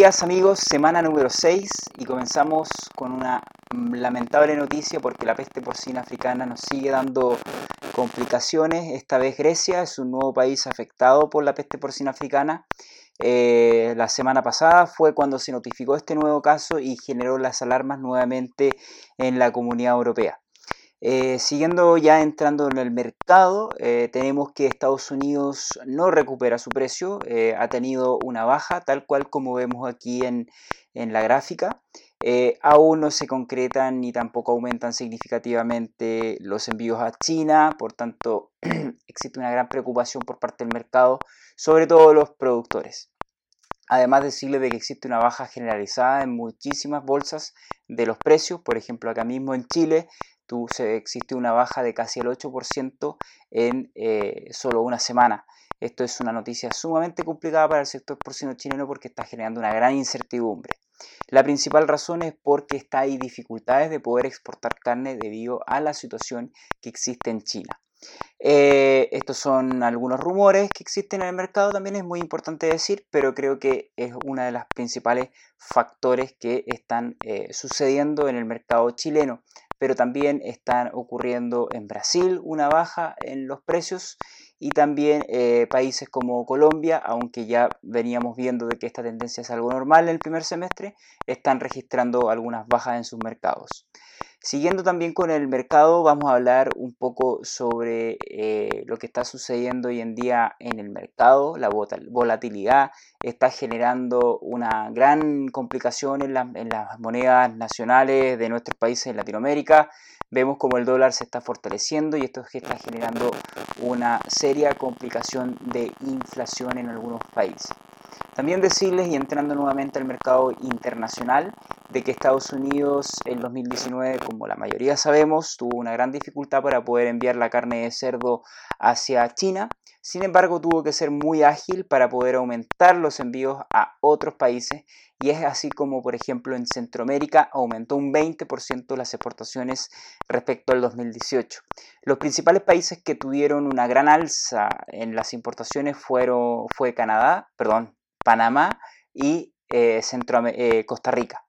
días amigos, semana número 6 y comenzamos con una lamentable noticia porque la peste porcina africana nos sigue dando complicaciones. Esta vez Grecia es un nuevo país afectado por la peste porcina africana. Eh, la semana pasada fue cuando se notificó este nuevo caso y generó las alarmas nuevamente en la comunidad europea. Eh, siguiendo ya entrando en el mercado, eh, tenemos que Estados Unidos no recupera su precio, eh, ha tenido una baja, tal cual como vemos aquí en, en la gráfica. aún no se concretan ni tampoco aumentan significativamente los envíos a China, por tanto existe una gran preocupación por parte del mercado, sobre todo los productores. Además decirle de que existe una baja generalizada en muchísimas bolsas de los precios, por ejemplo acá mismo en Chile se, existe una baja de casi el 8% en eh, solo una semana. Esto es una noticia sumamente complicada para el sector porcino chileno porque está generando una gran incertidumbre. La principal razón es porque está hay dificultades de poder exportar carne debido a la situación que existe en China. Eh, estos son algunos rumores que existen en el mercado, también es muy importante decir, pero creo que es uno de los principales factores que están eh, sucediendo en el mercado chileno pero también están ocurriendo en Brasil una baja en los precios y también eh, países como Colombia, aunque ya veníamos viendo de que esta tendencia es algo normal en el primer semestre, están registrando algunas bajas en sus mercados. Siguiendo también con el mercado, vamos a hablar un poco sobre eh, lo que está sucediendo hoy en día en el mercado. La volatilidad está generando una gran complicación en, en las monedas nacionales de nuestros países en Latinoamérica. Vemos como el dólar se está fortaleciendo y esto está generando una seria complicación de inflación en algunos países. También decirles, y entrando nuevamente al mercado internacional, de que Estados Unidos en 2019, como la mayoría sabemos, tuvo una gran dificultad para poder enviar la carne de cerdo hacia China. Sin embargo, tuvo que ser muy ágil para poder aumentar los envíos a otros países y es así como, por ejemplo, en Centroamérica aumentó un 20% las exportaciones respecto al 2018. Los principales países que tuvieron una gran alza en las importaciones fueron, fue Canadá, perdón, Panamá y eh, eh, Costa Rica.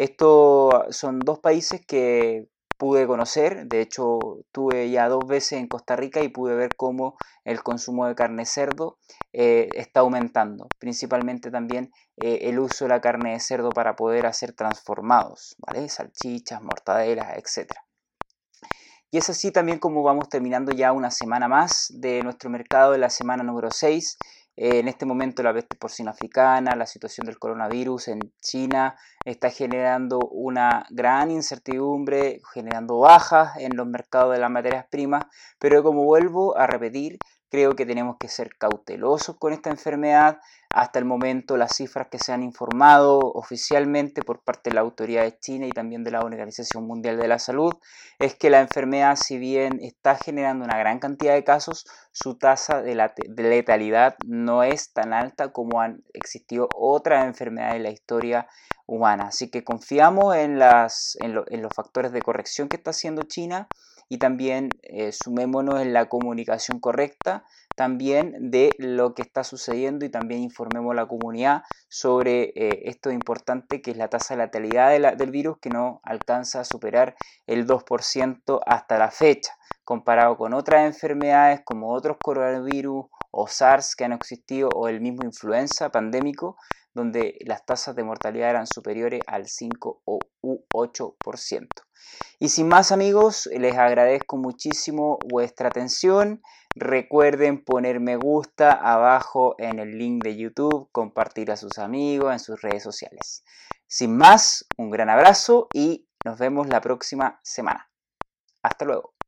Estos son dos países que pude conocer, de hecho tuve ya dos veces en Costa Rica y pude ver cómo el consumo de carne cerdo eh, está aumentando, principalmente también el uso de la carne de cerdo para poder hacer transformados, ¿vale? salchichas, mortadelas, etc. Y es así también como vamos terminando ya una semana más de nuestro mercado de la semana número 6 en este momento la peste porcina africana, la situación del coronavirus en China está generando una gran incertidumbre, generando bajas en los mercados de las materias primas, pero como vuelvo a repetir, Creo que tenemos que ser cautelosos con esta enfermedad. Hasta el momento las cifras que se han informado oficialmente por parte de la autoridad de China y también de la Organización Mundial de la Salud es que la enfermedad, si bien está generando una gran cantidad de casos, su tasa de, letalidad no es tan alta como han existido otras enfermedades en la historia Así que confiamos en los factores de corrección que está haciendo China y también eh, sumémonos en la comunicación correcta también de lo que está sucediendo y también informemos a la comunidad sobre eh, esto importante que es la tasa de letalidad del virus que no alcanza a superar el 2% hasta la fecha, comparado con otras enfermedades como otros coronavirus o SARS que han existido o el mismo influenza pandémico donde las tasas de mortalidad eran superiores al 5 u 8%. Y sin más amigos, les agradezco muchísimo vuestra atención. Recuerden poner me gusta abajo en el link de YouTube, compartir a sus amigos en sus redes sociales. Sin más, un gran abrazo y nos vemos la próxima semana. Hasta luego.